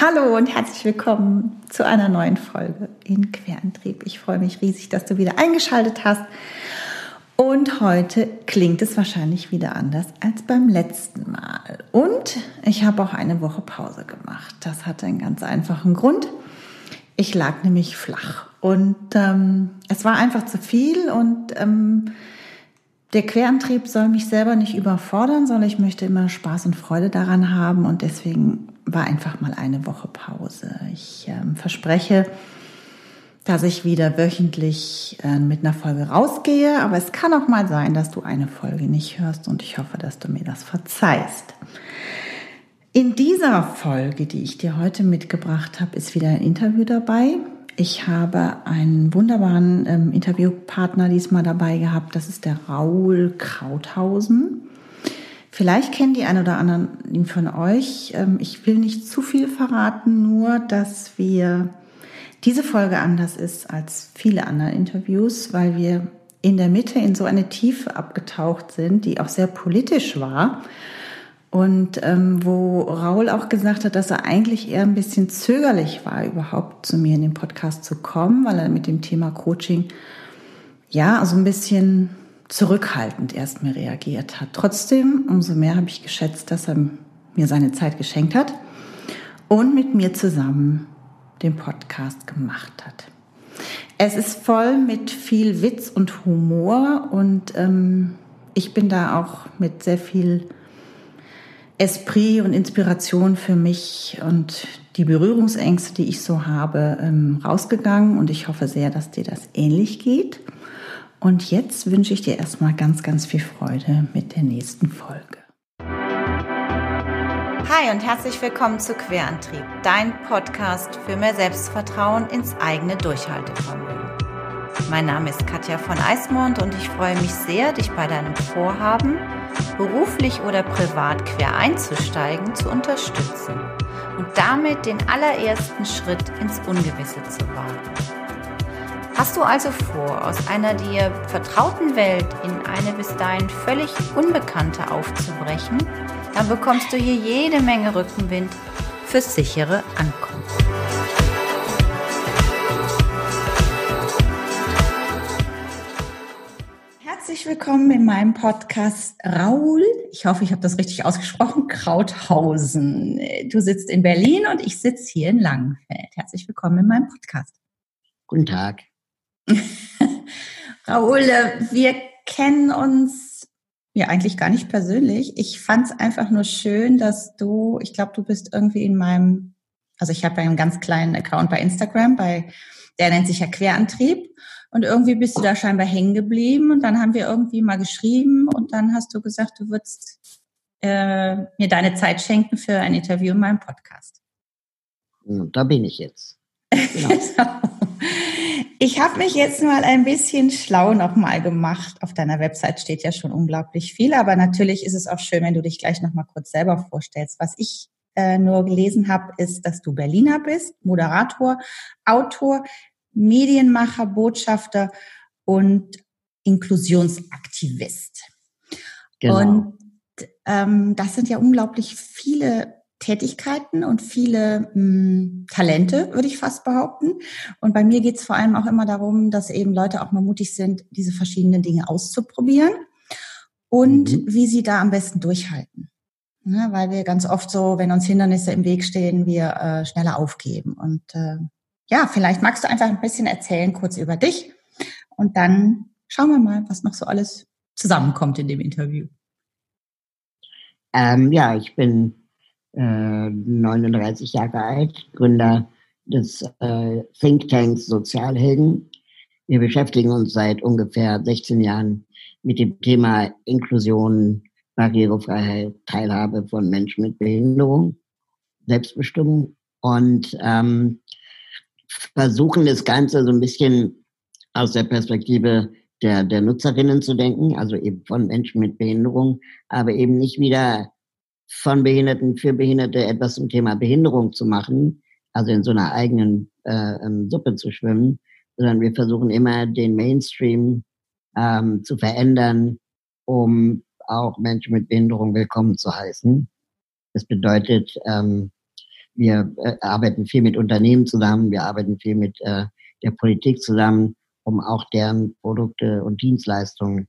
Hallo und herzlich willkommen zu einer neuen Folge in Querantrieb. Ich freue mich riesig, dass du wieder eingeschaltet hast. Und heute klingt es wahrscheinlich wieder anders als beim letzten Mal. Und ich habe auch eine Woche Pause gemacht. Das hatte einen ganz einfachen Grund. Ich lag nämlich flach und ähm, es war einfach zu viel und ähm, der Querantrieb soll mich selber nicht überfordern, sondern ich möchte immer Spaß und Freude daran haben und deswegen war einfach mal eine Woche Pause. Ich ähm, verspreche, dass ich wieder wöchentlich äh, mit einer Folge rausgehe, aber es kann auch mal sein, dass du eine Folge nicht hörst und ich hoffe, dass du mir das verzeihst. In dieser Folge, die ich dir heute mitgebracht habe, ist wieder ein Interview dabei. Ich habe einen wunderbaren ähm, Interviewpartner diesmal dabei gehabt. Das ist der Raul Krauthausen. Vielleicht kennen die ein oder anderen von euch. Ähm, ich will nicht zu viel verraten, nur dass wir diese Folge anders ist als viele andere Interviews, weil wir in der Mitte in so eine Tiefe abgetaucht sind, die auch sehr politisch war und ähm, wo Raul auch gesagt hat, dass er eigentlich eher ein bisschen zögerlich war, überhaupt zu mir in den Podcast zu kommen, weil er mit dem Thema Coaching ja so ein bisschen zurückhaltend erstmal reagiert hat. Trotzdem, umso mehr habe ich geschätzt, dass er mir seine Zeit geschenkt hat und mit mir zusammen den Podcast gemacht hat. Es ist voll mit viel Witz und Humor und ähm, ich bin da auch mit sehr viel Esprit und Inspiration für mich und die Berührungsängste, die ich so habe, ähm, rausgegangen und ich hoffe sehr, dass dir das ähnlich geht. Und jetzt wünsche ich dir erstmal ganz, ganz viel Freude mit der nächsten Folge. Hi und herzlich willkommen zu Querantrieb, dein Podcast für mehr Selbstvertrauen ins eigene Durchhaltevermögen. Mein Name ist Katja von Eismond und ich freue mich sehr, dich bei deinem Vorhaben, beruflich oder privat quer einzusteigen, zu unterstützen und damit den allerersten Schritt ins Ungewisse zu wagen. Hast du also vor, aus einer dir vertrauten Welt in eine bis dahin völlig unbekannte aufzubrechen, dann bekommst du hier jede Menge Rückenwind fürs sichere Ankommen. Herzlich willkommen in meinem Podcast Raul. Ich hoffe, ich habe das richtig ausgesprochen. Krauthausen. Du sitzt in Berlin und ich sitze hier in Langenfeld. Herzlich willkommen in meinem Podcast. Guten Tag. Raul, wir kennen uns ja eigentlich gar nicht persönlich. Ich fand es einfach nur schön, dass du, ich glaube, du bist irgendwie in meinem, also ich habe einen ganz kleinen Account bei Instagram, bei der nennt sich ja Querantrieb. Und irgendwie bist du da scheinbar hängen geblieben und dann haben wir irgendwie mal geschrieben und dann hast du gesagt, du würdest äh, mir deine Zeit schenken für ein Interview in meinem Podcast. Da bin ich jetzt. Genau. Ich habe mich jetzt mal ein bisschen schlau nochmal gemacht. Auf deiner Website steht ja schon unglaublich viel, aber natürlich ist es auch schön, wenn du dich gleich nochmal kurz selber vorstellst. Was ich äh, nur gelesen habe, ist, dass du Berliner bist, Moderator, Autor, Medienmacher, Botschafter und Inklusionsaktivist. Genau. Und ähm, das sind ja unglaublich viele Tätigkeiten und viele mh, hm, Talente, würde ich fast behaupten. Und bei mir geht es vor allem auch immer darum, dass eben Leute auch mal mutig sind, diese verschiedenen Dinge auszuprobieren und mhm. wie sie da am besten durchhalten. Ne, weil wir ganz oft so, wenn uns Hindernisse im Weg stehen, wir äh, schneller aufgeben. Und äh, ja, vielleicht magst du einfach ein bisschen erzählen, kurz über dich. Und dann schauen wir mal, was noch so alles zusammenkommt in dem Interview. Ähm, ja, ich bin äh, 39 Jahre alt, Gründer des äh, Thinktanks Sozialhelden. Wir beschäftigen uns seit ungefähr 16 Jahren mit dem Thema Inklusion, Barrierefreiheit, Teilhabe von Menschen mit Behinderung, Selbstbestimmung. Und ähm, versuchen das Ganze so ein bisschen aus der Perspektive der, der Nutzerinnen zu denken, also eben von Menschen mit Behinderung, aber eben nicht wieder von Behinderten für Behinderte etwas zum Thema Behinderung zu machen, also in so einer eigenen äh, ähm, Suppe zu schwimmen, sondern wir versuchen immer den Mainstream ähm, zu verändern, um auch Menschen mit Behinderung willkommen zu heißen. Das bedeutet, ähm, wir äh, arbeiten viel mit Unternehmen zusammen, wir arbeiten viel mit äh, der Politik zusammen, um auch deren Produkte und Dienstleistungen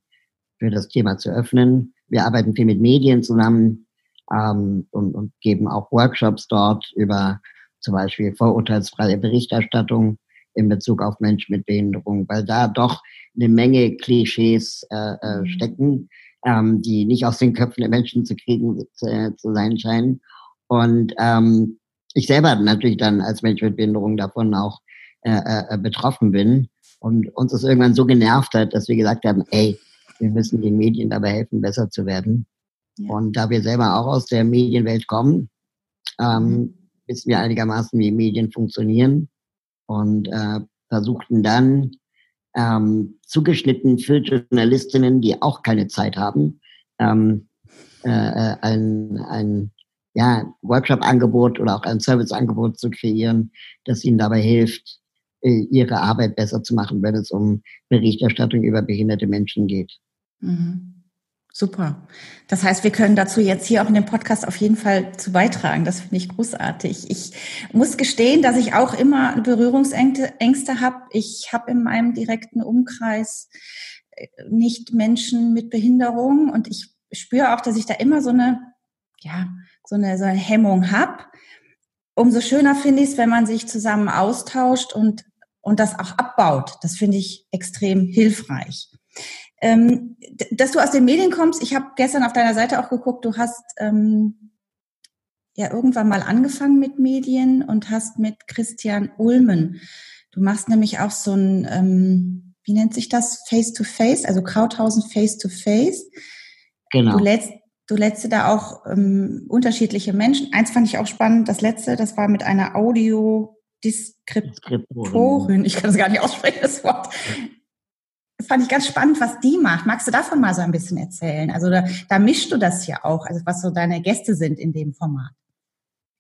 für das Thema zu öffnen. Wir arbeiten viel mit Medien zusammen ähm, und, und geben auch Workshops dort über zum Beispiel vorurteilsfreie Berichterstattung in Bezug auf Menschen mit Behinderung, weil da doch eine Menge Klischees äh, äh, mhm. stecken, ähm, die nicht aus den Köpfen der Menschen zu kriegen zu, zu sein scheinen. Und ähm, ich selber natürlich dann als Mensch mit Behinderung davon auch äh, äh, betroffen bin und uns das irgendwann so genervt hat, dass wir gesagt haben, ey, wir müssen den Medien dabei helfen, besser zu werden. Ja. Und da wir selber auch aus der Medienwelt kommen, ähm, mhm. wissen wir einigermaßen, wie Medien funktionieren und äh, versuchten dann ähm, zugeschnitten für Journalistinnen, die auch keine Zeit haben, ähm, äh, äh ein, ein ja, Workshop-Angebot oder auch ein Service-Angebot zu kreieren, das ihnen dabei hilft, äh, ihre Arbeit besser zu machen, wenn es um Berichterstattung über behinderte Menschen geht. Mhm. Super. Das heißt, wir können dazu jetzt hier auch in dem Podcast auf jeden Fall zu beitragen. Das finde ich großartig. Ich muss gestehen, dass ich auch immer Berührungsängste habe. Ich habe in meinem direkten Umkreis äh, nicht Menschen mit Behinderung und ich spüre auch, dass ich da immer so eine, ja, so eine, so eine Hemmung habe. Umso schöner finde ich es, wenn man sich zusammen austauscht und, und das auch abbaut. Das finde ich extrem hilfreich. Ähm, dass du aus den Medien kommst, ich habe gestern auf deiner Seite auch geguckt, du hast ähm, ja irgendwann mal angefangen mit Medien und hast mit Christian Ulmen. Du machst nämlich auch so ein, ähm, wie nennt sich das, Face-to-Face, -face, also Krauthausen Face-to-Face. -face. Genau. Du lädst, du lädst da auch ähm, unterschiedliche Menschen. Eins fand ich auch spannend, das letzte, das war mit einer Audiodeskriptorin. Ich kann es gar nicht aussprechen, das Wort fand ich ganz spannend, was die macht. Magst du davon mal so ein bisschen erzählen? Also da, da mischst du das ja auch, also was so deine Gäste sind in dem Format.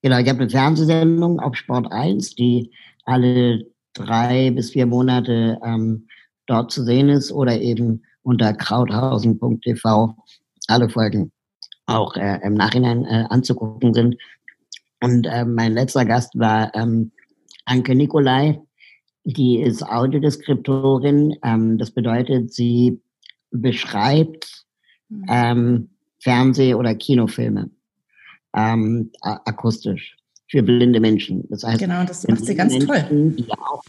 Genau, ich habe eine Fernsehsendung auf Sport 1, die alle drei bis vier Monate ähm, dort zu sehen ist oder eben unter krauthausen.tv alle Folgen auch äh, im Nachhinein äh, anzugucken sind. Und äh, mein letzter Gast war ähm, Anke Nikolai, die ist Audiodeskriptorin. Ähm, das bedeutet, sie beschreibt mhm. ähm, Fernseh- oder Kinofilme ähm, akustisch für blinde Menschen. Das heißt, genau, das macht sie ganz Menschen, toll. Auch,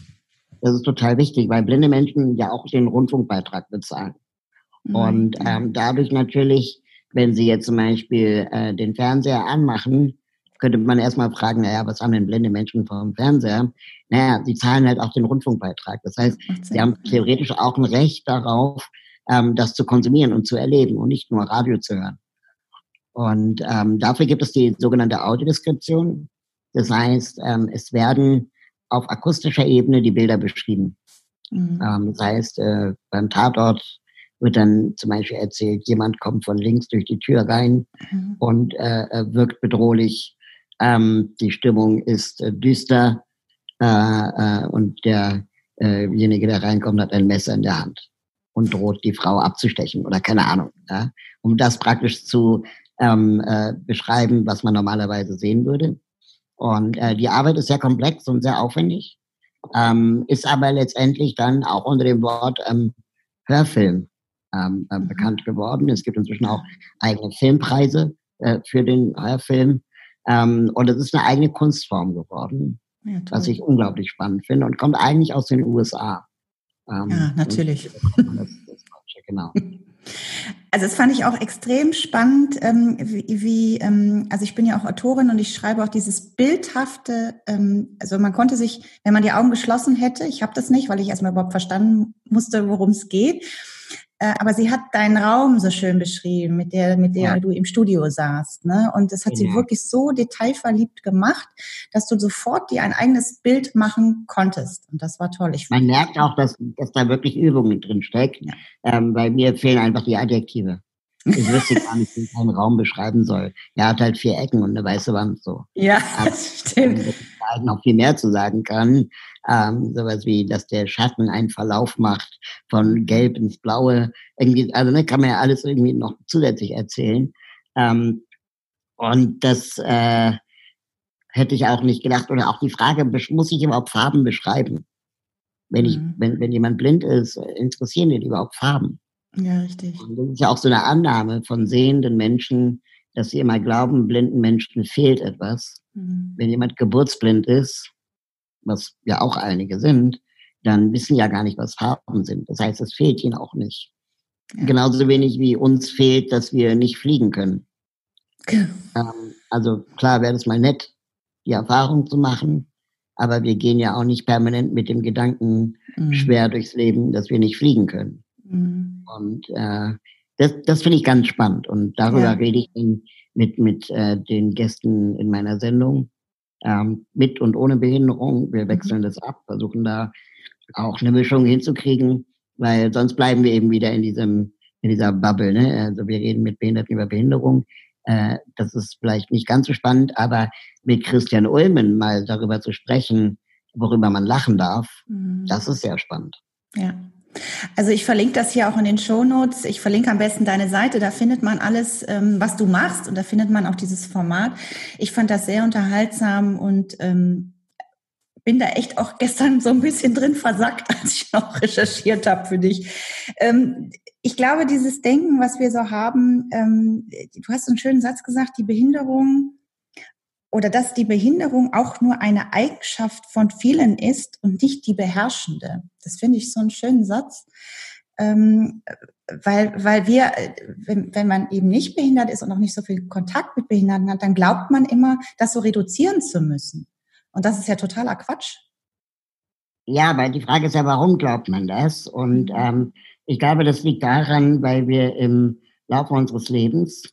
das ist total wichtig, weil blinde Menschen ja auch den Rundfunkbeitrag bezahlen. Mhm. Und ähm, dadurch natürlich, wenn sie jetzt zum Beispiel äh, den Fernseher anmachen, könnte man erstmal fragen, naja, was haben denn blinde Menschen vom Fernseher? Naja, sie zahlen halt auch den Rundfunkbeitrag. Das heißt, sie haben theoretisch auch ein Recht darauf, ähm, das zu konsumieren und zu erleben und nicht nur Radio zu hören. Und ähm, dafür gibt es die sogenannte Audiodeskription. Das heißt, ähm, es werden auf akustischer Ebene die Bilder beschrieben. Mhm. Ähm, das heißt, äh, beim Tatort wird dann zum Beispiel erzählt, jemand kommt von links durch die Tür rein mhm. und äh, wirkt bedrohlich. Ähm, die Stimmung ist äh, düster äh, äh, und derjenige, der reinkommt, hat ein Messer in der Hand und droht die Frau abzustechen oder keine Ahnung. Ja? Um das praktisch zu ähm, äh, beschreiben, was man normalerweise sehen würde. Und äh, die Arbeit ist sehr komplex und sehr aufwendig, ähm, ist aber letztendlich dann auch unter dem Wort ähm, Hörfilm ähm, äh, bekannt geworden. Es gibt inzwischen auch eigene Filmpreise äh, für den Hörfilm. Ähm, und es ist eine eigene Kunstform geworden, ja, was ich unglaublich spannend finde und kommt eigentlich aus den USA. Ähm, ja, natürlich. Das, das genau. Also das fand ich auch extrem spannend, ähm, wie, wie ähm, also ich bin ja auch Autorin und ich schreibe auch dieses bildhafte, ähm, also man konnte sich, wenn man die Augen geschlossen hätte, ich habe das nicht, weil ich erstmal überhaupt verstanden musste, worum es geht, aber sie hat deinen Raum so schön beschrieben, mit der, mit der ja. du im Studio saßt. Ne? Und das hat ja. sie wirklich so detailverliebt gemacht, dass du sofort dir ein eigenes Bild machen konntest. Und das war toll. Ich Man merkt auch, dass, dass da wirklich Übungen drin steckt. Ja. Ähm, bei mir fehlen einfach die Adjektive. Ich wüsste gar nicht, wie ich einen Raum beschreiben soll. Er hat halt vier Ecken und eine weiße Wand so. Ja, das stimmt. Halt noch viel mehr zu sagen kann. Ähm, sowas wie, dass der Schatten einen Verlauf macht von Gelb ins Blaue. Irgendwie, also ne, kann man ja alles irgendwie noch zusätzlich erzählen. Ähm, und das, äh, hätte ich auch nicht gedacht. Oder auch die Frage, muss ich überhaupt Farben beschreiben? Wenn ich, mhm. wenn, wenn jemand blind ist, interessieren den überhaupt Farben? Ja, richtig. Und das ist ja auch so eine Annahme von sehenden Menschen, dass sie immer glauben, blinden Menschen fehlt etwas. Mhm. Wenn jemand geburtsblind ist, was ja auch einige sind, dann wissen ja gar nicht, was Farben sind. Das heißt, es fehlt ihnen auch nicht. Ja. Genauso wenig wie uns fehlt, dass wir nicht fliegen können. Ja. Ähm, also klar wäre es mal nett, die Erfahrung zu machen, aber wir gehen ja auch nicht permanent mit dem Gedanken mhm. schwer durchs Leben, dass wir nicht fliegen können. Mhm. Und äh, das, das finde ich ganz spannend und darüber ja. rede ich mit, mit äh, den Gästen in meiner Sendung, ähm, mit und ohne Behinderung. Wir mhm. wechseln das ab, versuchen da auch eine Mischung hinzukriegen, weil sonst bleiben wir eben wieder in diesem in dieser Bubble. Ne? Also wir reden mit Behinderten über Behinderung. Äh, das ist vielleicht nicht ganz so spannend, aber mit Christian Ulmen mal darüber zu sprechen, worüber man lachen darf, mhm. das ist sehr spannend. Ja. Also ich verlinke das hier auch in den Show Notes. Ich verlinke am besten deine Seite. Da findet man alles, ähm, was du machst und da findet man auch dieses Format. Ich fand das sehr unterhaltsam und ähm, bin da echt auch gestern so ein bisschen drin versackt, als ich noch recherchiert habe für dich. Ähm, ich glaube, dieses Denken, was wir so haben, ähm, du hast einen schönen Satz gesagt, die Behinderung oder dass die Behinderung auch nur eine Eigenschaft von vielen ist und nicht die beherrschende. Das finde ich so einen schönen Satz. Ähm, weil, weil wir, wenn, wenn man eben nicht behindert ist und auch nicht so viel Kontakt mit Behinderten hat, dann glaubt man immer, das so reduzieren zu müssen. Und das ist ja totaler Quatsch. Ja, weil die Frage ist ja, warum glaubt man das? Und mhm. ähm, ich glaube, das liegt daran, weil wir im Laufe unseres Lebens,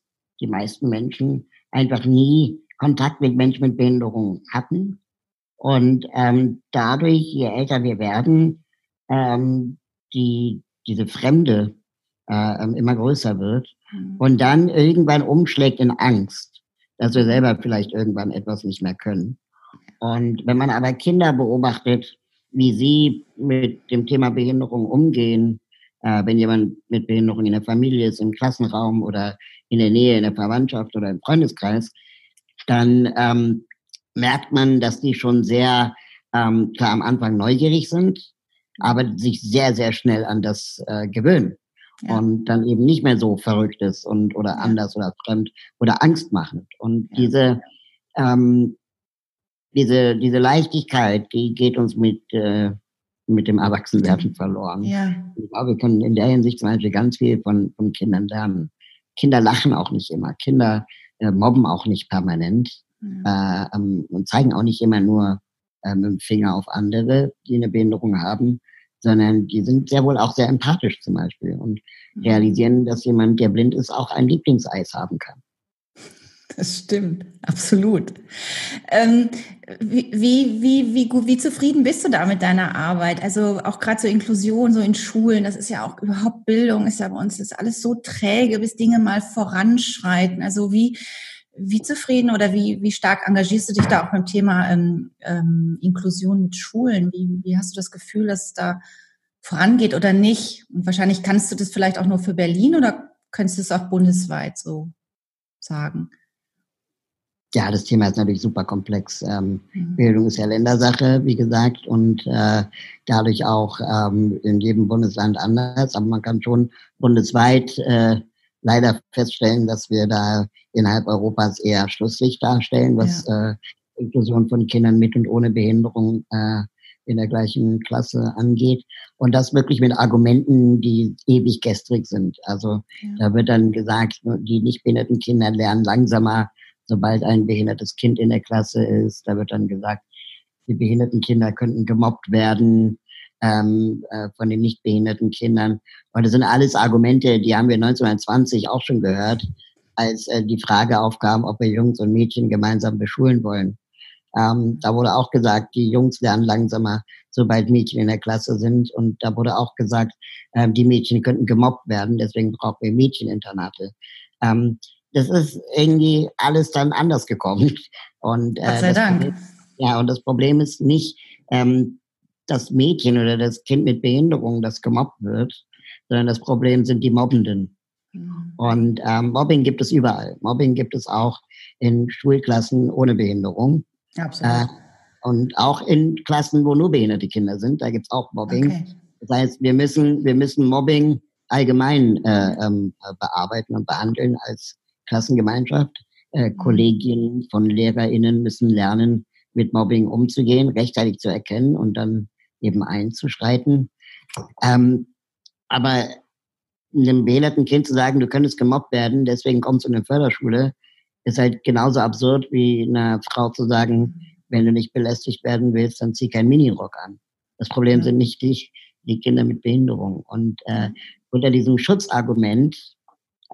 die meisten Menschen, einfach nie Kontakt mit Menschen mit Behinderung hatten. Und ähm, dadurch, je älter wir werden, ähm, die, diese Fremde äh, ähm, immer größer wird mhm. und dann irgendwann umschlägt in Angst, dass wir selber vielleicht irgendwann etwas nicht mehr können. Und wenn man aber Kinder beobachtet, wie sie mit dem Thema Behinderung umgehen, äh, wenn jemand mit Behinderung in der Familie ist, im Klassenraum oder in der Nähe, in der Verwandtschaft oder im Freundeskreis, dann ähm, merkt man, dass die schon sehr ähm, klar am Anfang neugierig sind, aber sich sehr, sehr schnell an das äh, gewöhnen. Ja. Und dann eben nicht mehr so verrückt ist und oder anders oder fremd oder angstmachend. Und diese ähm, diese, diese Leichtigkeit, die geht uns mit, äh, mit dem Erwachsenwerden verloren. Ja. Ich glaube, wir können in der Hinsicht zum Beispiel ganz viel von, von Kindern lernen. Kinder lachen auch nicht immer. Kinder äh, mobben auch nicht permanent ja. äh, ähm, und zeigen auch nicht immer nur äh, mit dem Finger auf andere, die eine Behinderung haben, sondern die sind sehr wohl auch sehr empathisch zum Beispiel und mhm. realisieren, dass jemand, der blind ist, auch ein Lieblingseis haben kann. Das stimmt, absolut. Ähm, wie, wie, wie, wie, wie zufrieden bist du da mit deiner Arbeit? Also auch gerade so Inklusion, so in Schulen, das ist ja auch überhaupt Bildung, ist ja bei uns ist alles so träge, bis Dinge mal voranschreiten. Also wie, wie zufrieden oder wie, wie stark engagierst du dich da auch beim Thema ähm, ähm, Inklusion mit Schulen? Wie, wie hast du das Gefühl, dass es da vorangeht oder nicht? Und wahrscheinlich kannst du das vielleicht auch nur für Berlin oder könntest du es auch bundesweit so sagen? Ja, das Thema ist natürlich super komplex. Ähm, mhm. Bildung ist ja Ländersache, wie gesagt, und äh, dadurch auch ähm, in jedem Bundesland anders. Aber man kann schon bundesweit äh, leider feststellen, dass wir da innerhalb Europas eher Schlusslicht darstellen, was ja. äh, Inklusion von Kindern mit und ohne Behinderung äh, in der gleichen Klasse angeht. Und das wirklich mit Argumenten, die ewig gestrig sind. Also ja. da wird dann gesagt, die nicht behinderten Kinder lernen langsamer sobald ein behindertes Kind in der Klasse ist. Da wird dann gesagt, die behinderten Kinder könnten gemobbt werden ähm, äh, von den nicht behinderten Kindern. Und das sind alles Argumente, die haben wir 1920 auch schon gehört, als äh, die Frage aufkam, ob wir Jungs und Mädchen gemeinsam beschulen wollen. Ähm, da wurde auch gesagt, die Jungs lernen langsamer, sobald Mädchen in der Klasse sind. Und da wurde auch gesagt, äh, die Mädchen könnten gemobbt werden, deswegen brauchen wir Mädcheninternate. Ähm, das ist irgendwie alles dann anders gekommen. Und, äh, Gott sei Dank. Problem, ja, und das Problem ist nicht ähm, das Mädchen oder das Kind mit Behinderung, das gemobbt wird, sondern das Problem sind die Mobbenden. Mhm. Und ähm, Mobbing gibt es überall. Mobbing gibt es auch in Schulklassen ohne Behinderung. Absolut. Äh, und auch in Klassen, wo nur behinderte Kinder sind, da gibt es auch Mobbing. Okay. Das heißt, wir müssen, wir müssen Mobbing allgemein äh, ähm, bearbeiten und behandeln als Klassengemeinschaft. Äh, mhm. Kolleginnen von LehrerInnen müssen lernen, mit Mobbing umzugehen, rechtzeitig zu erkennen und dann eben einzuschreiten. Ähm, aber einem behinderten Kind zu sagen, du könntest gemobbt werden, deswegen kommst du in eine Förderschule, ist halt genauso absurd wie einer Frau zu sagen, wenn du nicht belästigt werden willst, dann zieh keinen Minirock an. Das Problem sind nicht die, die Kinder mit Behinderung. Und äh, unter diesem Schutzargument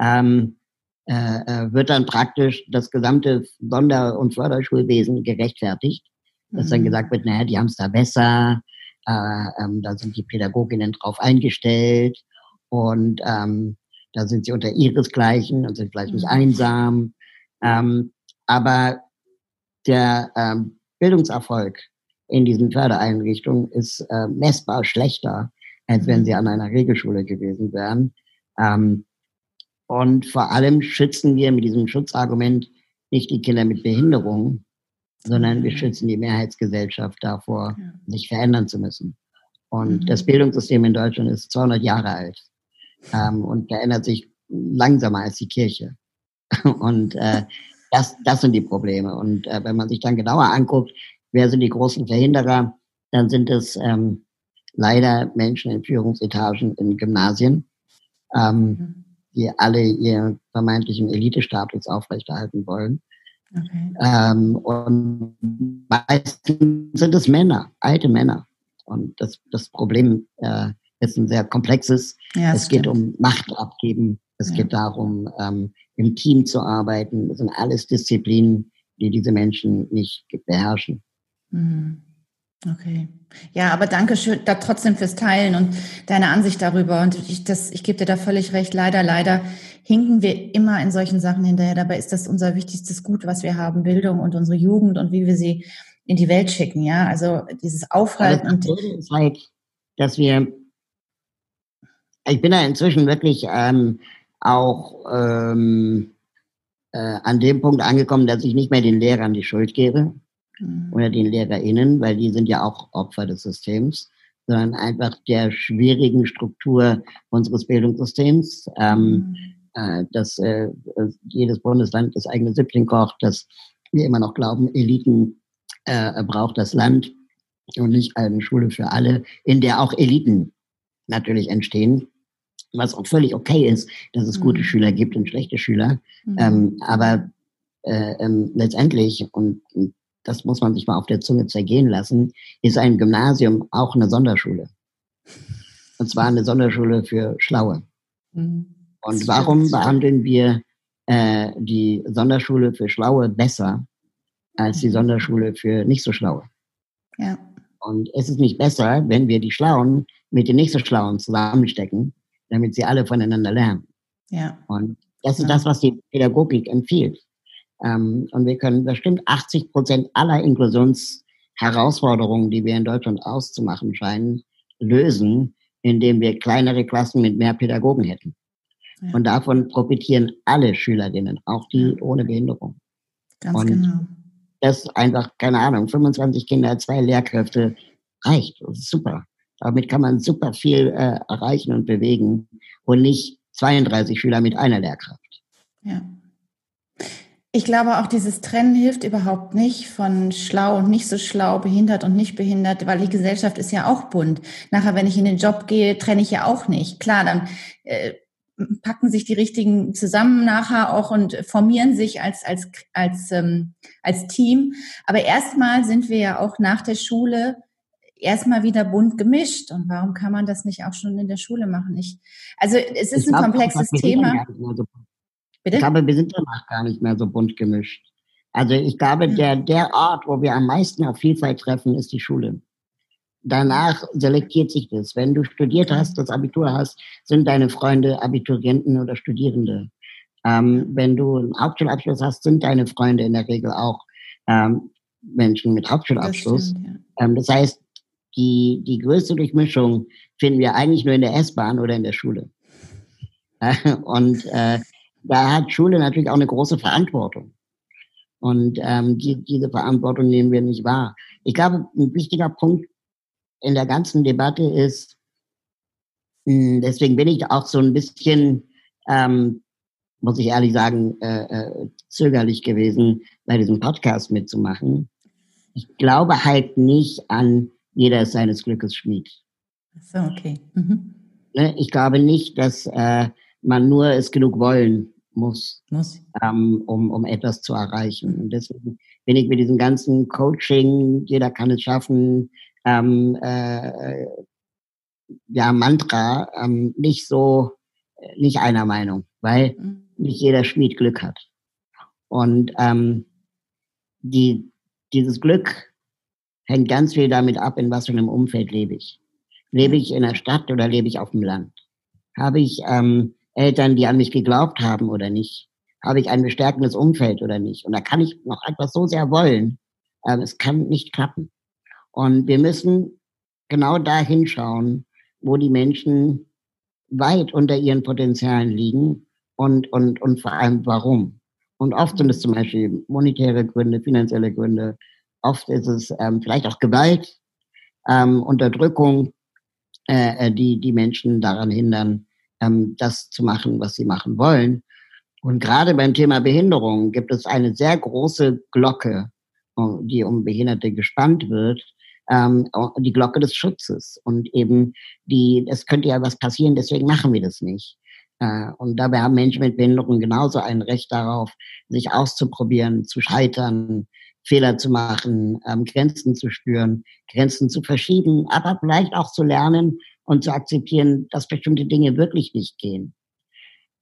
ähm, äh, äh, wird dann praktisch das gesamte Sonder- und Förderschulwesen gerechtfertigt, dass dann mhm. gesagt wird, naja, die haben es da besser, äh, ähm, da sind die Pädagoginnen drauf eingestellt und ähm, da sind sie unter ihresgleichen und sind vielleicht nicht mhm. einsam. Ähm, aber der ähm, Bildungserfolg in diesen Fördereinrichtungen ist äh, messbar schlechter, als wenn mhm. sie an einer Regelschule gewesen wären. Ähm, und vor allem schützen wir mit diesem Schutzargument nicht die Kinder mit Behinderung, sondern wir schützen die Mehrheitsgesellschaft davor, ja. sich verändern zu müssen. Und mhm. das Bildungssystem in Deutschland ist 200 Jahre alt ähm, und verändert sich langsamer als die Kirche. Und äh, das, das sind die Probleme. Und äh, wenn man sich dann genauer anguckt, wer sind die großen Verhinderer, dann sind es ähm, leider Menschen in Führungsetagen in Gymnasien. Ähm, mhm die alle ihren vermeintlichen Elitestatus aufrechterhalten wollen. Okay. Ähm, und meistens sind es Männer, alte Männer. Und das, das Problem äh, ist ein sehr komplexes. Ja, es stimmt. geht um Macht abgeben. Es ja. geht darum, ähm, im Team zu arbeiten. Das sind alles Disziplinen, die diese Menschen nicht beherrschen. Mhm. Okay. Ja, aber danke schön da trotzdem fürs Teilen und deine Ansicht darüber. Und ich, das, ich gebe dir da völlig recht. Leider, leider hinken wir immer in solchen Sachen hinterher. Dabei ist das unser wichtigstes Gut, was wir haben, Bildung und unsere Jugend und wie wir sie in die Welt schicken. Ja, also dieses Aufhalten also und ist halt, dass wir. Ich bin da inzwischen wirklich ähm, auch ähm, äh, an dem Punkt angekommen, dass ich nicht mehr den Lehrern die Schuld gebe mhm. oder den LehrerInnen, weil die sind ja auch Opfer des Systems, sondern einfach der schwierigen Struktur unseres Bildungssystems, ähm, mhm. äh, dass äh, jedes Bundesland das eigene Süppling kocht, dass wir immer noch glauben, Eliten äh, braucht das Land und nicht eine Schule für alle, in der auch Eliten natürlich entstehen was auch völlig okay ist, dass es gute mhm. Schüler gibt und schlechte Schüler. Mhm. Ähm, aber äh, ähm, letztendlich, und, und das muss man sich mal auf der Zunge zergehen lassen, ist ein Gymnasium auch eine Sonderschule. Und zwar eine Sonderschule für Schlaue. Mhm. Und warum behandeln wir äh, die Sonderschule für Schlaue besser als die mhm. Sonderschule für nicht so Schlaue? Ja. Und es ist nicht besser, wenn wir die Schlauen mit den nicht so Schlauen zusammenstecken, damit sie alle voneinander lernen. Ja. Und das ist ja. das, was die Pädagogik empfiehlt. Ähm, und wir können bestimmt 80 Prozent aller Inklusionsherausforderungen, die wir in Deutschland auszumachen scheinen, lösen, indem wir kleinere Klassen mit mehr Pädagogen hätten. Ja. Und davon profitieren alle Schülerinnen, auch die ohne Behinderung. Ganz und genau. Das ist einfach, keine Ahnung, 25 Kinder, zwei Lehrkräfte reicht. Das ist super. Damit kann man super viel äh, erreichen und bewegen und nicht 32 Schüler mit einer Lehrkraft. Ja. Ich glaube auch, dieses Trennen hilft überhaupt nicht von schlau und nicht so schlau, behindert und nicht behindert, weil die Gesellschaft ist ja auch bunt. Nachher, wenn ich in den Job gehe, trenne ich ja auch nicht. Klar, dann äh, packen sich die Richtigen zusammen nachher auch und formieren sich als, als, als, ähm, als Team. Aber erstmal sind wir ja auch nach der Schule erstmal wieder bunt gemischt. Und warum kann man das nicht auch schon in der Schule machen? Ich, also es ist ich ein komplexes Thema. Bitte? Ich glaube, wir sind danach gar nicht mehr so bunt gemischt. Also ich glaube, der, der Ort, wo wir am meisten auf Vielfalt treffen, ist die Schule. Danach selektiert sich das. Wenn du studiert hast, das Abitur hast, sind deine Freunde Abiturienten oder Studierende. Ähm, wenn du einen Hauptschulabschluss hast, sind deine Freunde in der Regel auch ähm, Menschen mit Hauptschulabschluss. Das, stimmt, ja. ähm, das heißt, die, die größte Durchmischung finden wir eigentlich nur in der S-Bahn oder in der Schule. und äh, da hat Schule natürlich auch eine große Verantwortung. Und ähm, die, diese Verantwortung nehmen wir nicht wahr. Ich glaube, ein wichtiger Punkt in der ganzen Debatte ist, mh, hm, deswegen bin ich auch so ein bisschen, ähm, muss ich ehrlich sagen, äh, äh, zögerlich gewesen, bei diesem Podcast mitzumachen. Ich glaube halt nicht an jeder ist seines Glückes Schmied. Ach so, okay. Mhm. Ne, ich glaube nicht, dass äh, man nur es genug wollen muss, muss. Ähm, um, um etwas zu erreichen. Und deswegen bin ich mit diesem ganzen Coaching, jeder kann es schaffen, ähm, äh, ja, Mantra ähm, nicht so, nicht einer Meinung, weil mhm. nicht jeder Schmied Glück hat. Und ähm, die, dieses Glück hängt ganz viel damit ab, in was für einem Umfeld lebe ich. Lebe ich in der Stadt oder lebe ich auf dem Land? Habe ich ähm, Eltern, die an mich geglaubt haben oder nicht? Habe ich ein bestärkendes Umfeld oder nicht? Und da kann ich noch etwas so sehr wollen, aber es kann nicht klappen. Und wir müssen genau da hinschauen, wo die Menschen weit unter ihren Potenzialen liegen und, und, und vor allem warum. Und oft sind es zum Beispiel monetäre Gründe, finanzielle Gründe. Oft ist es ähm, vielleicht auch Gewalt, ähm, Unterdrückung, äh, äh die die Menschen daran hindern, ähm, das zu machen, was sie machen wollen. Und gerade beim Thema Behinderung gibt es eine sehr große Glocke, äh, die um Behinderte gespannt wird, ähm, die Glocke des Schutzes und eben die, es könnte ja was passieren, deswegen machen wir das nicht. Äh, und dabei haben Menschen mit Behinderung genauso ein Recht darauf, sich auszuprobieren, zu scheitern, Fehler zu machen, ähm, Grenzen zu spüren, Grenzen zu verschieben, aber vielleicht auch zu lernen und zu akzeptieren, dass bestimmte Dinge wirklich nicht gehen.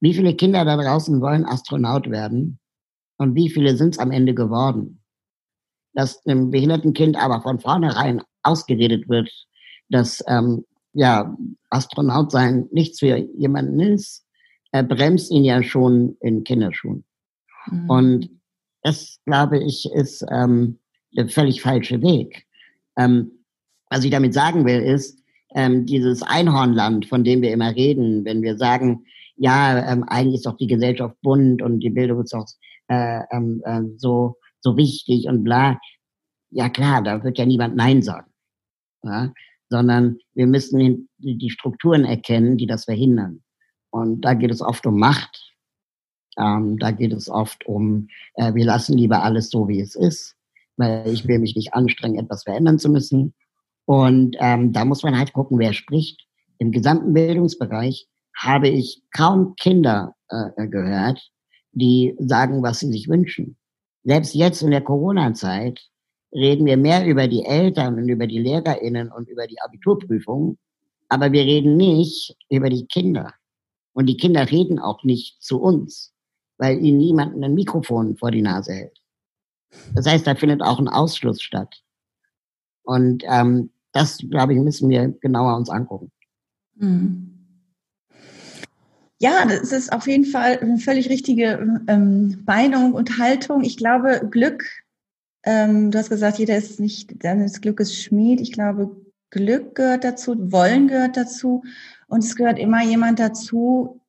Wie viele Kinder da draußen wollen Astronaut werden und wie viele sind es am Ende geworden? Dass einem behinderten Kind aber von vornherein ausgeredet wird, dass ähm, ja Astronaut sein nichts für jemanden ist, er bremst ihn ja schon in Kinderschuhen. Mhm. Und das, glaube ich, ist ähm, der völlig falsche Weg. Ähm, was ich damit sagen will, ist, ähm, dieses Einhornland, von dem wir immer reden, wenn wir sagen, ja, ähm, eigentlich ist doch die Gesellschaft bunt und die Bildung ist doch äh, ähm, äh, so, so wichtig und bla. Ja klar, da wird ja niemand Nein sagen. Ja? Sondern wir müssen die Strukturen erkennen, die das verhindern. Und da geht es oft um Macht. Ähm, da geht es oft um, äh, wir lassen lieber alles so, wie es ist, weil ich will mich nicht anstrengen, etwas verändern zu müssen. Und ähm, da muss man halt gucken, wer spricht. Im gesamten Bildungsbereich habe ich kaum Kinder äh, gehört, die sagen, was sie sich wünschen. Selbst jetzt in der Corona-Zeit reden wir mehr über die Eltern und über die LehrerInnen und über die Abiturprüfungen, aber wir reden nicht über die Kinder. Und die Kinder reden auch nicht zu uns, weil ihnen niemand ein Mikrofon vor die Nase hält. Das heißt, da findet auch ein Ausschluss statt. Und ähm, das, glaube ich, müssen wir genauer uns angucken. Mhm. Ja, das ist auf jeden Fall eine völlig richtige ähm, Meinung und Haltung. Ich glaube, Glück, ähm, du hast gesagt, jeder ist nicht deines Glückes Schmied. Ich glaube, Glück gehört dazu, Wollen gehört dazu und es gehört immer jemand dazu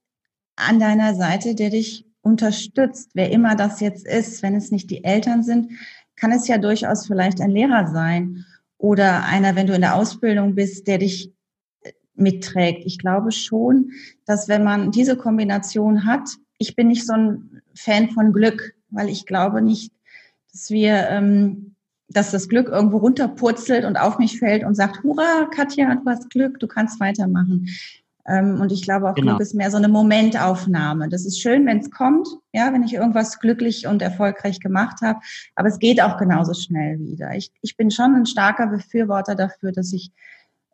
an deiner Seite, der dich unterstützt. Wer immer das jetzt ist, wenn es nicht die Eltern sind, kann es ja durchaus vielleicht ein Lehrer sein oder einer, wenn du in der Ausbildung bist, der dich äh, mitträgt. Ich glaube schon, dass wenn man diese Kombination hat, ich bin nicht so ein Fan von Glück, weil ich glaube nicht, dass wir, ähm, dass das Glück irgendwo runterpurzelt und auf mich fällt und sagt, hurra, Katja, du hast Glück, du kannst weitermachen. Ähm, und ich glaube auch, genau. Glück ist mehr so eine Momentaufnahme. Das ist schön, wenn es kommt, ja, wenn ich irgendwas glücklich und erfolgreich gemacht habe. Aber es geht auch genauso schnell wieder. Ich, ich bin schon ein starker Befürworter dafür, dass ich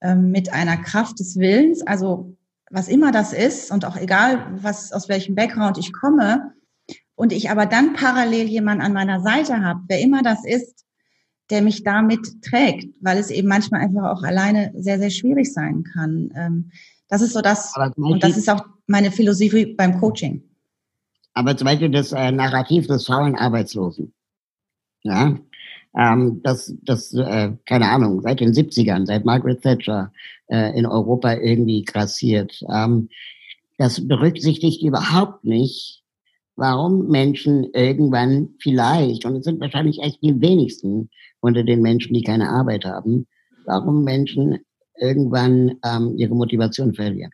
ähm, mit einer Kraft des Willens, also was immer das ist und auch egal, was aus welchem Background ich komme, und ich aber dann parallel jemanden an meiner Seite habe, wer immer das ist, der mich damit trägt, weil es eben manchmal einfach auch alleine sehr, sehr schwierig sein kann. Ähm, das ist so das, und das ist auch meine Philosophie beim Coaching. Aber zum Beispiel das äh, Narrativ des faulen Arbeitslosen. Ja, ähm, das, das äh, keine Ahnung, seit den 70ern, seit Margaret Thatcher äh, in Europa irgendwie grassiert. Ähm, das berücksichtigt überhaupt nicht, warum Menschen irgendwann vielleicht, und es sind wahrscheinlich echt die wenigsten unter den Menschen, die keine Arbeit haben, warum Menschen irgendwann ähm, ihre Motivation verlieren.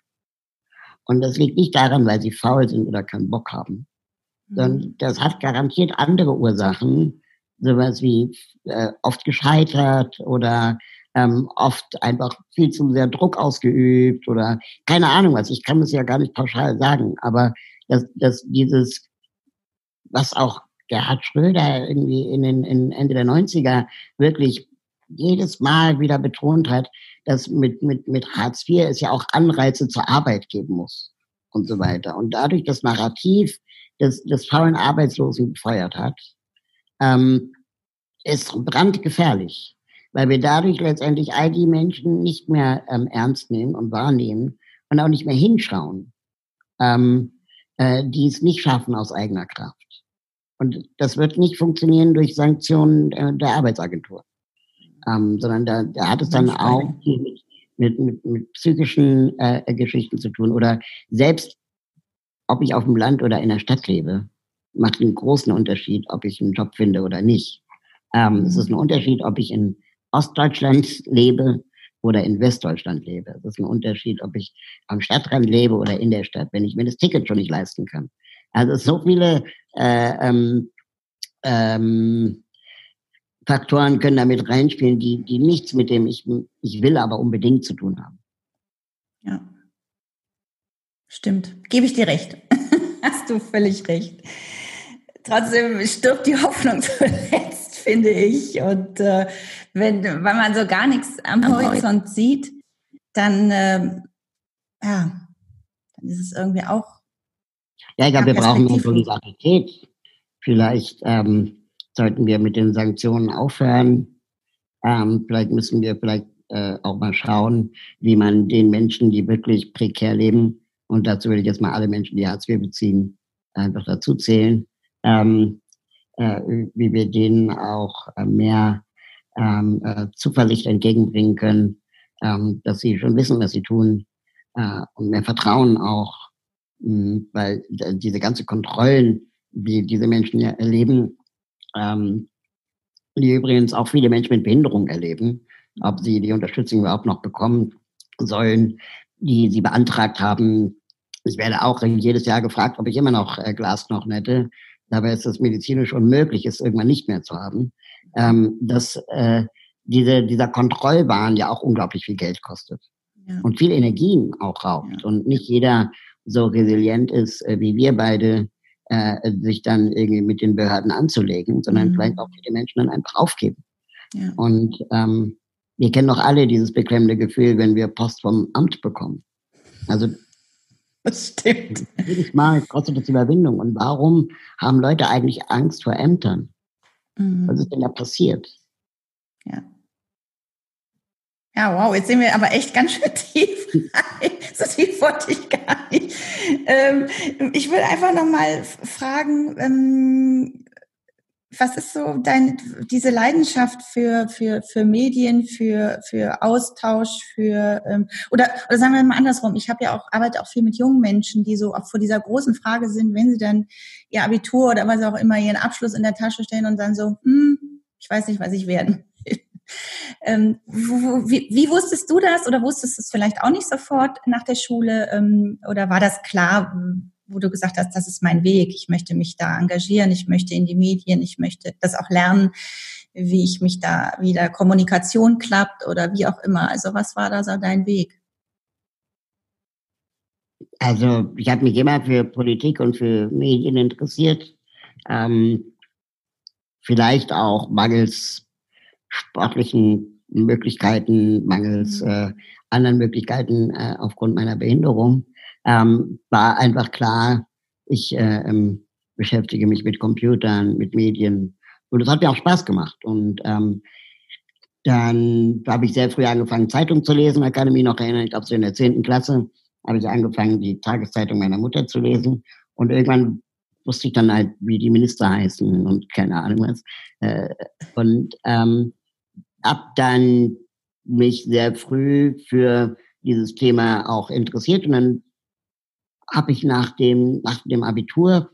Und das liegt nicht daran, weil sie faul sind oder keinen Bock haben, mhm. sondern das hat garantiert andere Ursachen, sowas wie äh, oft gescheitert oder ähm, oft einfach viel zu sehr Druck ausgeübt oder keine Ahnung was. Ich kann das ja gar nicht pauschal sagen, aber dass, dass dieses, was auch Gerhard Schröder irgendwie in den in Ende der 90er wirklich jedes Mal wieder betont hat, dass mit, mit, mit Hartz IV es ja auch Anreize zur Arbeit geben muss und so weiter. Und dadurch das Narrativ des, des faulen Arbeitslosen gefeuert hat, ähm, ist brandgefährlich, weil wir dadurch letztendlich all die Menschen nicht mehr ähm, ernst nehmen und wahrnehmen und auch nicht mehr hinschauen, ähm, äh, die es nicht schaffen aus eigener Kraft. Und das wird nicht funktionieren durch Sanktionen äh, der Arbeitsagentur ähm, sondern da, da hat es dann auch mit, mit, mit, mit psychischen äh, Geschichten zu tun. Oder selbst, ob ich auf dem Land oder in der Stadt lebe, macht einen großen Unterschied, ob ich einen Job finde oder nicht. Ähm, mhm. Es ist ein Unterschied, ob ich in Ostdeutschland lebe oder in Westdeutschland lebe. Es ist ein Unterschied, ob ich am Stadtrand lebe oder in der Stadt, wenn ich mir das Ticket schon nicht leisten kann. Also so viele äh, ähm, ähm, Faktoren können damit reinspielen, die, die nichts mit dem ich, ich will aber unbedingt zu tun haben. Ja. Stimmt. Gebe ich dir recht. Hast du völlig recht. Trotzdem stirbt die Hoffnung zuletzt, finde ich. Und äh, wenn, wenn man so gar nichts am Horizont sieht, dann, äh, ja, dann ist es irgendwie auch. Ja, ich glaube, wir brauchen mehr Solidarität. Vielleicht ähm, sollten wir mit den Sanktionen aufhören. Ähm, vielleicht müssen wir vielleicht äh, auch mal schauen, wie man den Menschen, die wirklich prekär leben, und dazu will ich jetzt mal alle Menschen, die Hartz IV beziehen, einfach dazu zählen, ähm, äh, wie wir denen auch äh, mehr ähm, äh, Zuversicht entgegenbringen können, ähm, dass sie schon wissen, was sie tun äh, und mehr Vertrauen auch, mh, hm, weil diese ganze Kontrollen, die diese Menschen ja erleben, ähm, die übrigens auch viele Menschen mit Behinderung erleben, ob sie die Unterstützung überhaupt noch bekommen sollen, die sie beantragt haben. Ich werde auch jedes Jahr gefragt, ob ich immer noch äh, Glasknochen hätte. Dabei ist es medizinisch unmöglich, es irgendwann nicht mehr zu haben. Ähm, dass äh, diese, dieser Kontrollwahn ja auch unglaublich viel Geld kostet ja. und viel Energien auch raubt. Ja. Und nicht jeder so resilient ist äh, wie wir beide, äh, sich dann irgendwie mit den Behörden anzulegen, sondern mhm. vielleicht auch viele Menschen dann einfach aufgeben. Ja. Und ähm, wir kennen doch alle dieses beklemmende Gefühl, wenn wir Post vom Amt bekommen. Also das stimmt. Jedes Mal kostet es Überwindung. Und warum haben Leute eigentlich Angst vor Ämtern? Mhm. Was ist denn da passiert? Ja. Ja, wow, jetzt sind wir aber echt ganz schön tief. so tief wollte ich gar nicht. Ähm, ich will einfach nochmal fragen, ähm, was ist so dein, diese Leidenschaft für, für, für Medien, für, für Austausch, für, ähm, oder, oder sagen wir mal andersrum, ich habe ja auch, arbeite auch viel mit jungen Menschen, die so auch vor dieser großen Frage sind, wenn sie dann ihr Abitur oder was auch immer, ihren Abschluss in der Tasche stellen und dann so, hm, ich weiß nicht, was ich werden. Ähm, wo, wie, wie, wusstest du das oder wusstest du es vielleicht auch nicht sofort nach der Schule ähm, oder war das klar, wo du gesagt hast, das ist mein Weg, ich möchte mich da engagieren, ich möchte in die Medien, ich möchte das auch lernen, wie ich mich da wieder Kommunikation klappt oder wie auch immer. Also was war da so dein Weg? Also ich habe mich immer für Politik und für Medien interessiert. Ähm, vielleicht auch mangels sportlichen Möglichkeiten, mangels mhm. äh, anderen Möglichkeiten äh, aufgrund meiner Behinderung, ähm, war einfach klar, ich äh, ähm, beschäftige mich mit Computern, mit Medien. Und es hat mir auch Spaß gemacht. Und ähm, dann habe ich sehr früh angefangen, Zeitung zu lesen. Da kann ich mich noch erinnern, ich glaube so in der zehnten Klasse habe ich angefangen, die Tageszeitung meiner Mutter zu lesen. Und irgendwann wusste ich dann halt, wie die Minister heißen und keine Ahnung was. Äh, und ähm, hab dann mich sehr früh für dieses Thema auch interessiert und dann habe ich nach dem, nach dem Abitur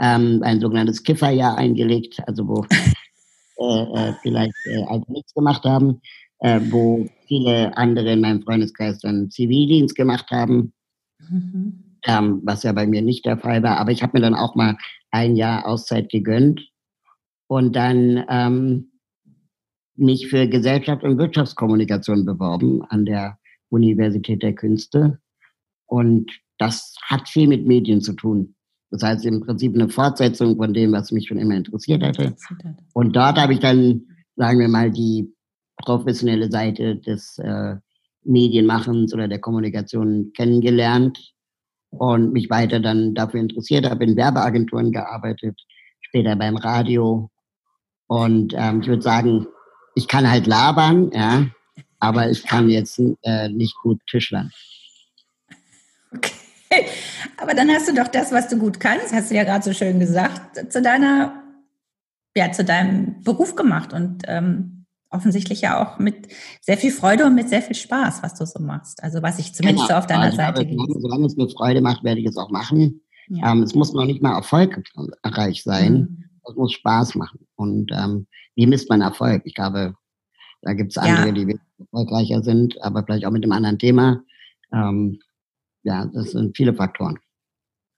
ähm, ein sogenanntes Kifferjahr eingelegt, also wo äh, äh, vielleicht äh, also nichts gemacht haben, äh, wo viele andere in meinem Freundeskreis dann Zivildienst gemacht haben, mhm. Ähm, was ja bei mir nicht der Fall war. Aber ich habe mir dann auch mal ein Jahr Auszeit gegönnt und dann ähm, mich für Gesellschaft und Wirtschaftskommunikation beworben an der Universität der Künste. Und das hat viel mit Medien zu tun. Das heißt im Prinzip eine Fortsetzung von dem, was mich schon immer interessiert hatte. Und dort habe ich dann, sagen wir mal, die professionelle Seite des äh, Medienmachens oder der Kommunikation kennengelernt und mich weiter dann dafür interessiert, habe in Werbeagenturen gearbeitet, später beim Radio. Und ähm, ich würde sagen, ich kann halt labern, ja, aber ich kann jetzt äh, nicht gut Tischlern. Okay. Aber dann hast du doch das, was du gut kannst, hast du ja gerade so schön gesagt, zu deiner, ja, zu deinem Beruf gemacht und ähm, offensichtlich ja auch mit sehr viel Freude und mit sehr viel Spaß, was du so machst. Also was ich zumindest genau. so auf deiner also, Seite gehe. Solange es mir Freude macht, werde ich es auch machen. Ja. Ähm, es muss noch nicht mal erfolgreich sein. Mhm. Es muss Spaß machen. Und ähm, wie misst man Erfolg? Ich glaube, da gibt es andere, ja. die erfolgreicher sind, aber vielleicht auch mit einem anderen Thema. Ähm, ja, das sind viele Faktoren.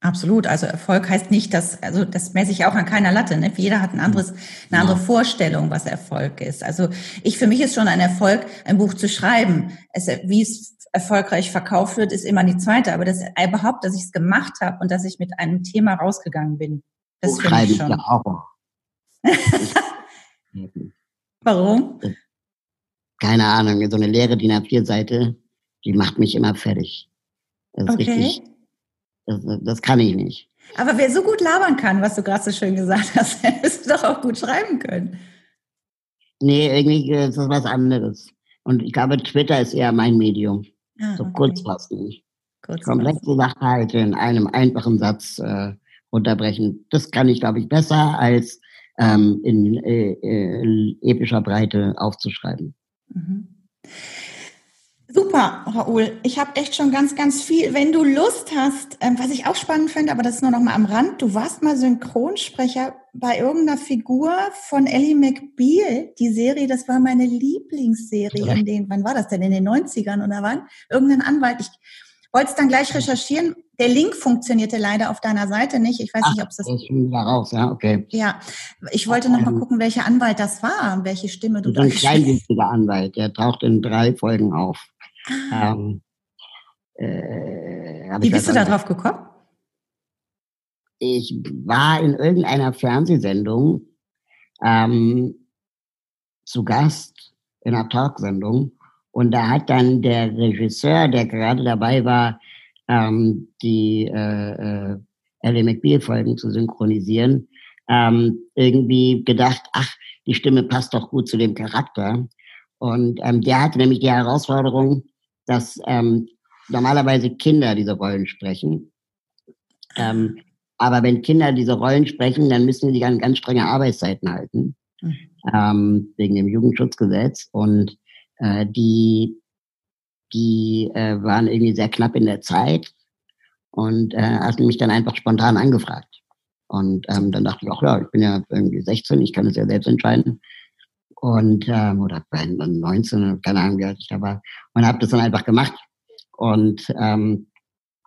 Absolut. Also Erfolg heißt nicht, dass, also das messe ich auch an keiner Latte. Ne? Jeder hat ein anderes, eine andere Vorstellung, was Erfolg ist. Also ich, für mich ist schon ein Erfolg, ein Buch zu schreiben. Es, wie es erfolgreich verkauft wird, ist immer die zweite. Aber das überhaupt, dass ich es gemacht habe und dass ich mit einem Thema rausgegangen bin, das finde ich schon. Ja auch. Warum? Keine Ahnung, so eine leere DIN A4-Seite, die macht mich immer fertig. Das okay. richtig. Das, das, kann ich nicht. Aber wer so gut labern kann, was du gerade so schön gesagt hast, ist doch auch gut schreiben können. Nee, irgendwie ist das was anderes. Und ich glaube, Twitter ist eher mein Medium. Ah, so okay. kurzfassend. Komplexe Sachverhalte in einem einfachen Satz äh, runterbrechen. Das kann ich, glaube ich, besser als ähm, in äh, äh, epischer Breite aufzuschreiben. Mhm. Super, Raoul. Ich habe echt schon ganz, ganz viel. Wenn du Lust hast, ähm, was ich auch spannend finde, aber das ist nur noch mal am Rand, du warst mal Synchronsprecher bei irgendeiner Figur von Ellie McBeal. Die Serie, das war meine Lieblingsserie in den, wann war das denn, in den 90ern oder wann? Irgendein Anwalt. Ich wollte es dann gleich recherchieren. Der Link funktionierte leider auf deiner Seite nicht. Ich weiß Ach, nicht, ob es das. Ich bin da raus, ja, okay. Ja, ich wollte noch mal gucken, welcher Anwalt das war, welche Stimme du da Ein kleinwüchsiger Anwalt, der taucht in drei Folgen auf. Ah. Ähm, äh, Wie bist du da drauf gekommen? Ich war in irgendeiner Fernsehsendung ähm, zu Gast in einer Talksendung und da hat dann der Regisseur, der gerade dabei war, ähm, die äh, äh, Ellie McBeal-Folgen zu synchronisieren, ähm, irgendwie gedacht, ach, die Stimme passt doch gut zu dem Charakter. Und ähm, der hatte nämlich die Herausforderung, dass ähm, normalerweise Kinder diese Rollen sprechen. Ähm, aber wenn Kinder diese Rollen sprechen, dann müssen sie an ganz strenge Arbeitszeiten halten, mhm. ähm, wegen dem Jugendschutzgesetz. Und äh, die, die äh, waren irgendwie sehr knapp in der Zeit und äh, hatten mich dann einfach spontan angefragt. Und ähm, dann dachte ich auch, ja, ich bin ja irgendwie 16, ich kann es ja selbst entscheiden und ähm, oder 19, keine Ahnung, wie alt ich da war, und habe das dann einfach gemacht. Und ähm,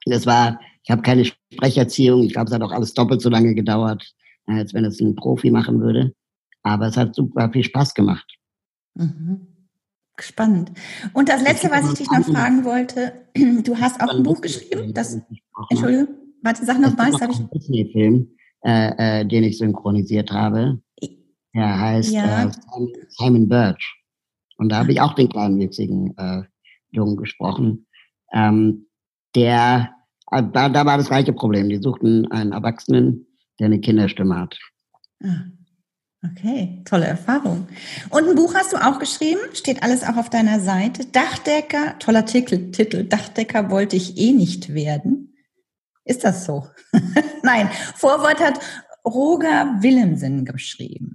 das war, ich habe keine Sprecherziehung, ich glaube, es hat auch alles doppelt so lange gedauert, als wenn es ein Profi machen würde. Aber es hat super viel Spaß gemacht. Mhm. Spannend. Und das Letzte, was ich dich noch fragen wollte, du hast auch ein Buch geschrieben, das, Entschuldigung, warte, sag noch mal, habe ich... Disney-Film, äh, äh, den ich synchronisiert habe. Er heißt ja. äh, Simon Birch. Und da habe ich auch den kleinen witzigen äh, Jungen gesprochen. Ähm, der, äh, da, da war das gleiche Problem. Die suchten einen Erwachsenen, der eine Kinderstimme hat. Ah, okay, tolle Erfahrung. Und ein Buch hast du auch geschrieben, steht alles auch auf deiner Seite. Dachdecker, toller Titel, Titel Dachdecker wollte ich eh nicht werden. Ist das so? Nein, Vorwort hat Roger Willemsen geschrieben.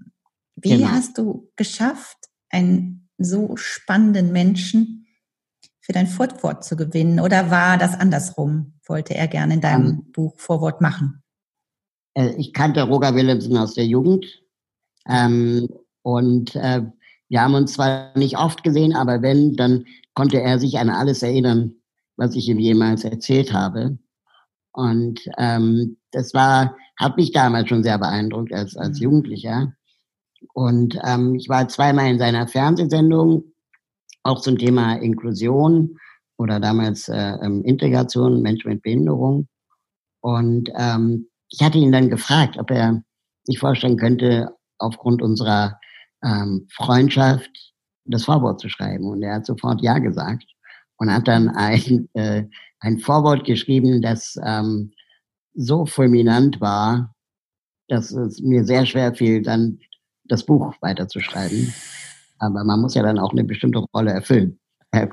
Wie genau. hast du geschafft, einen so spannenden Menschen für dein Vorwort zu gewinnen? Oder war das andersrum? Wollte er gerne in deinem um, ähm. Buch Vorwort machen? äh, ich kannte Roger Willemsen aus der Jugend. Ähm, und äh, wir haben uns zwar nicht oft gesehen, aber wenn, dann konnte er sich an alles erinnern, was ich ihm jemals erzählt habe. Und ähm, das war, hat mich damals schon sehr beeindruckt als, als mhm. Jugendlicher. Und ähm, ich war zweimal in seiner Fernsehsendung, auch zum Thema Inklusion oder damals äh, ähm, Integration, Menschen mit Behinderung. Und ähm, ich hatte ihn dann gefragt, ob er sich vorstellen könnte, aufgrund unserer ähm, Freundschaft das Vorwort zu schreiben. Und er hat sofort Ja gesagt und hat dann ein, äh, ein Vorwort geschrieben, das ähm, so fulminant war, dass es mir sehr schwer fiel, dann das Buch weiterzuschreiben. Aber man muss ja dann auch eine bestimmte Rolle erfüllen.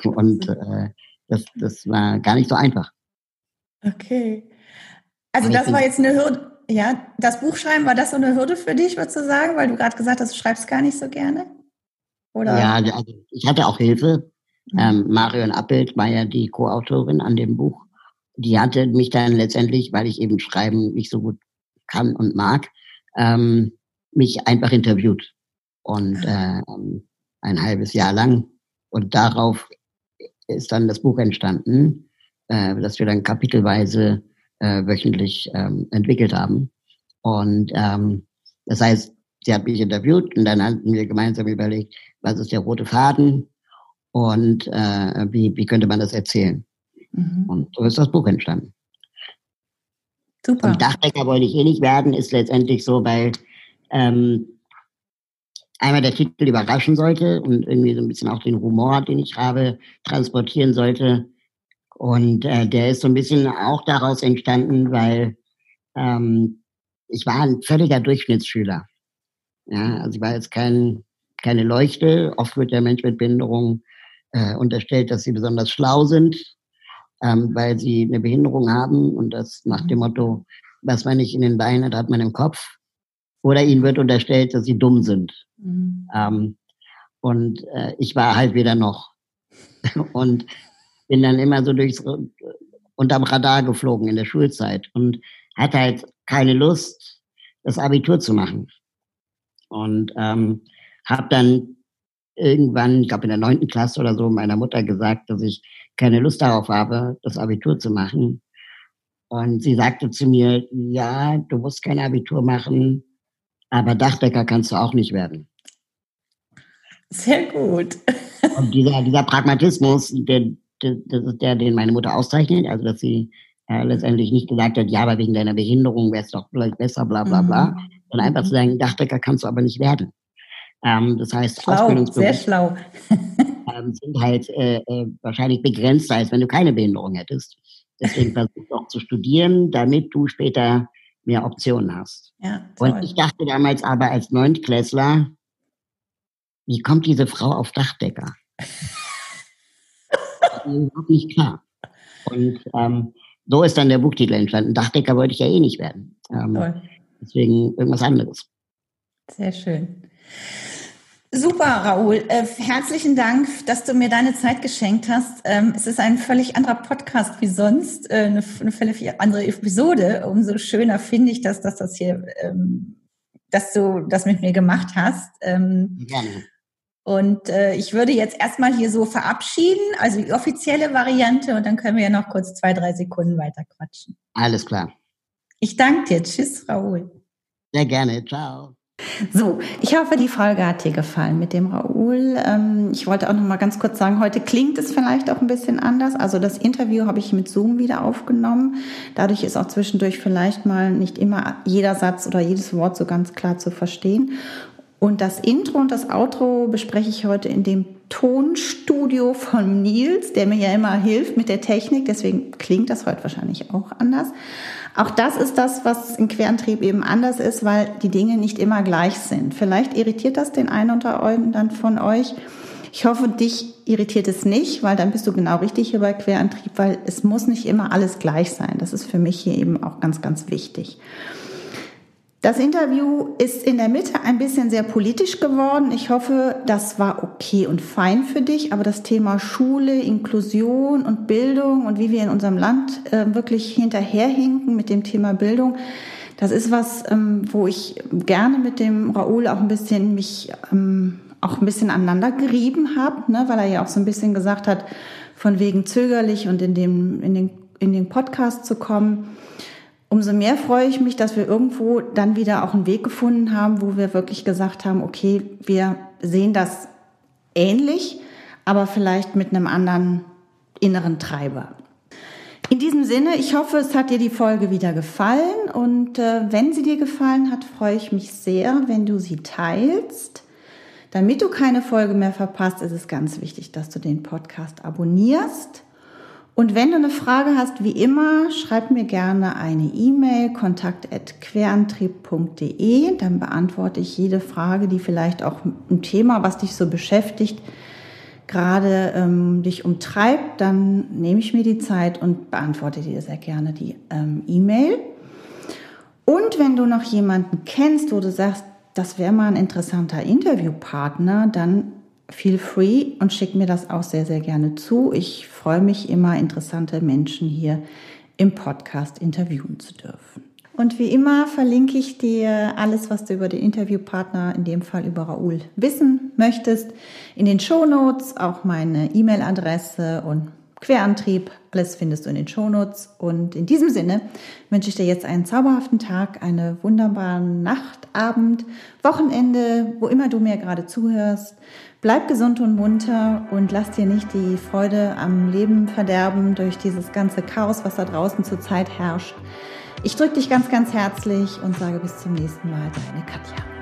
Und äh, das, das war gar nicht so einfach. Okay. Also das war jetzt eine Hürde. Ja, das Buchschreiben, war das so eine Hürde für dich, würdest du sagen? Weil du gerade gesagt hast, du schreibst gar nicht so gerne? Oder? Ja, also ich hatte auch Hilfe. Mhm. Ähm, Marion Appelt war ja die Co-Autorin an dem Buch. Die hatte mich dann letztendlich, weil ich eben Schreiben nicht so gut kann und mag, ähm, mich einfach interviewt. Und äh, ein halbes Jahr lang. Und darauf ist dann das Buch entstanden, äh, das wir dann kapitelweise äh, wöchentlich ähm, entwickelt haben. Und ähm, das heißt, sie hat mich interviewt und dann hatten wir gemeinsam überlegt, was ist der rote Faden und äh, wie, wie könnte man das erzählen. Mhm. Und so ist das Buch entstanden. Super. Und Dachdecker wollte ich eh nicht werden, ist letztendlich so, weil ähm, einmal der Titel überraschen sollte und irgendwie so ein bisschen auch den Humor, den ich habe, transportieren sollte. Und äh, der ist so ein bisschen auch daraus entstanden, weil ähm, ich war ein völliger Durchschnittsschüler. Ja, also ich war jetzt kein, keine Leuchte. Oft wird der Mensch mit Behinderung äh, unterstellt, dass sie besonders schlau sind, ähm, weil sie eine Behinderung haben und das nach dem Motto, was man nicht in den Beinen hat, hat man im Kopf. Oder ihnen wird unterstellt, dass sie dumm sind. Mhm. Ähm, und äh, ich war halt wieder noch. und bin dann immer so durchs unterm Radar geflogen in der Schulzeit und hatte halt keine Lust, das Abitur zu machen. Und ähm, habe dann irgendwann, ich glaube in der neunten Klasse oder so, meiner Mutter gesagt, dass ich keine Lust darauf habe, das Abitur zu machen. Und sie sagte zu mir, ja, du musst kein Abitur machen, aber Dachdecker kannst du auch nicht werden. Sehr gut. Und dieser, dieser Pragmatismus, der, der, das ist der, den meine Mutter auszeichnet, also dass sie äh, letztendlich nicht gesagt hat, ja, aber wegen deiner Behinderung wäre es doch vielleicht besser, bla bla bla, mhm. sondern einfach zu sagen, Dachdecker kannst du aber nicht werden. Ähm, das heißt, schlau, sehr schlau. ähm, sind halt äh, äh, wahrscheinlich begrenzter, als wenn du keine Behinderung hättest. Deswegen versuch doch zu studieren, damit du später mehr Optionen hast. Ja, Und ich dachte damals aber als Neuntklässler, wie kommt diese Frau auf Dachdecker? überhaupt nicht klar. Und ähm, so ist dann der Buchtitel entstanden. Dachdecker wollte ich ja eh nicht werden. Ähm, deswegen irgendwas anderes. Sehr schön. Super, Raoul. Äh, herzlichen Dank, dass du mir deine Zeit geschenkt hast. Ähm, es ist ein völlig anderer Podcast wie sonst, äh, eine, eine völlig andere Episode. Umso schöner finde ich, dass, dass das hier, ähm, dass du das mit mir gemacht hast. Ähm, Gerne. Und äh, ich würde jetzt erstmal hier so verabschieden, also die offizielle Variante, und dann können wir ja noch kurz zwei, drei Sekunden weiter quatschen. Alles klar. Ich danke dir. Tschüss, Raoul. Sehr gerne. Ciao. So, ich hoffe, die Folge hat dir gefallen mit dem Raoul. Ähm, ich wollte auch noch mal ganz kurz sagen, heute klingt es vielleicht auch ein bisschen anders. Also das Interview habe ich mit Zoom wieder aufgenommen. Dadurch ist auch zwischendurch vielleicht mal nicht immer jeder Satz oder jedes Wort so ganz klar zu verstehen. Und das Intro und das Outro bespreche ich heute in dem Tonstudio von Nils, der mir ja immer hilft mit der Technik. Deswegen klingt das heute wahrscheinlich auch anders. Auch das ist das, was in Querantrieb eben anders ist, weil die Dinge nicht immer gleich sind. Vielleicht irritiert das den einen oder anderen von euch. Ich hoffe, dich irritiert es nicht, weil dann bist du genau richtig hier bei Querantrieb, weil es muss nicht immer alles gleich sein. Das ist für mich hier eben auch ganz, ganz wichtig. Das Interview ist in der Mitte ein bisschen sehr politisch geworden. Ich hoffe, das war okay und fein für dich. Aber das Thema Schule, Inklusion und Bildung und wie wir in unserem Land äh, wirklich hinterherhinken mit dem Thema Bildung, Das ist was, ähm, wo ich gerne mit dem Raoul auch ein bisschen mich ähm, auch ein bisschen aneinander gerieben habe, ne, weil er ja auch so ein bisschen gesagt hat, von wegen zögerlich und in, dem, in, den, in den Podcast zu kommen. Umso mehr freue ich mich, dass wir irgendwo dann wieder auch einen Weg gefunden haben, wo wir wirklich gesagt haben, okay, wir sehen das ähnlich, aber vielleicht mit einem anderen inneren Treiber. In diesem Sinne, ich hoffe, es hat dir die Folge wieder gefallen und äh, wenn sie dir gefallen hat, freue ich mich sehr, wenn du sie teilst. Damit du keine Folge mehr verpasst, ist es ganz wichtig, dass du den Podcast abonnierst. Und wenn du eine Frage hast, wie immer, schreib mir gerne eine E-Mail, kontakt.querantrieb.de. Dann beantworte ich jede Frage, die vielleicht auch ein Thema, was dich so beschäftigt, gerade ähm, dich umtreibt. Dann nehme ich mir die Zeit und beantworte dir sehr gerne die ähm, E-Mail. Und wenn du noch jemanden kennst, wo du sagst, das wäre mal ein interessanter Interviewpartner, dann feel free und schick mir das auch sehr, sehr gerne zu. Ich freue mich immer, interessante Menschen hier im Podcast interviewen zu dürfen. Und wie immer verlinke ich dir alles, was du über den Interviewpartner, in dem Fall über Raoul, wissen möchtest, in den Show Notes, auch meine E-Mail-Adresse und Querantrieb. Alles findest du in den Shownotes. Und in diesem Sinne wünsche ich dir jetzt einen zauberhaften Tag, eine wunderbare Nacht, Abend, Wochenende, wo immer du mir gerade zuhörst. Bleib gesund und munter und lass dir nicht die Freude am Leben verderben durch dieses ganze Chaos, was da draußen zurzeit herrscht. Ich drücke dich ganz, ganz herzlich und sage bis zum nächsten Mal, deine Katja.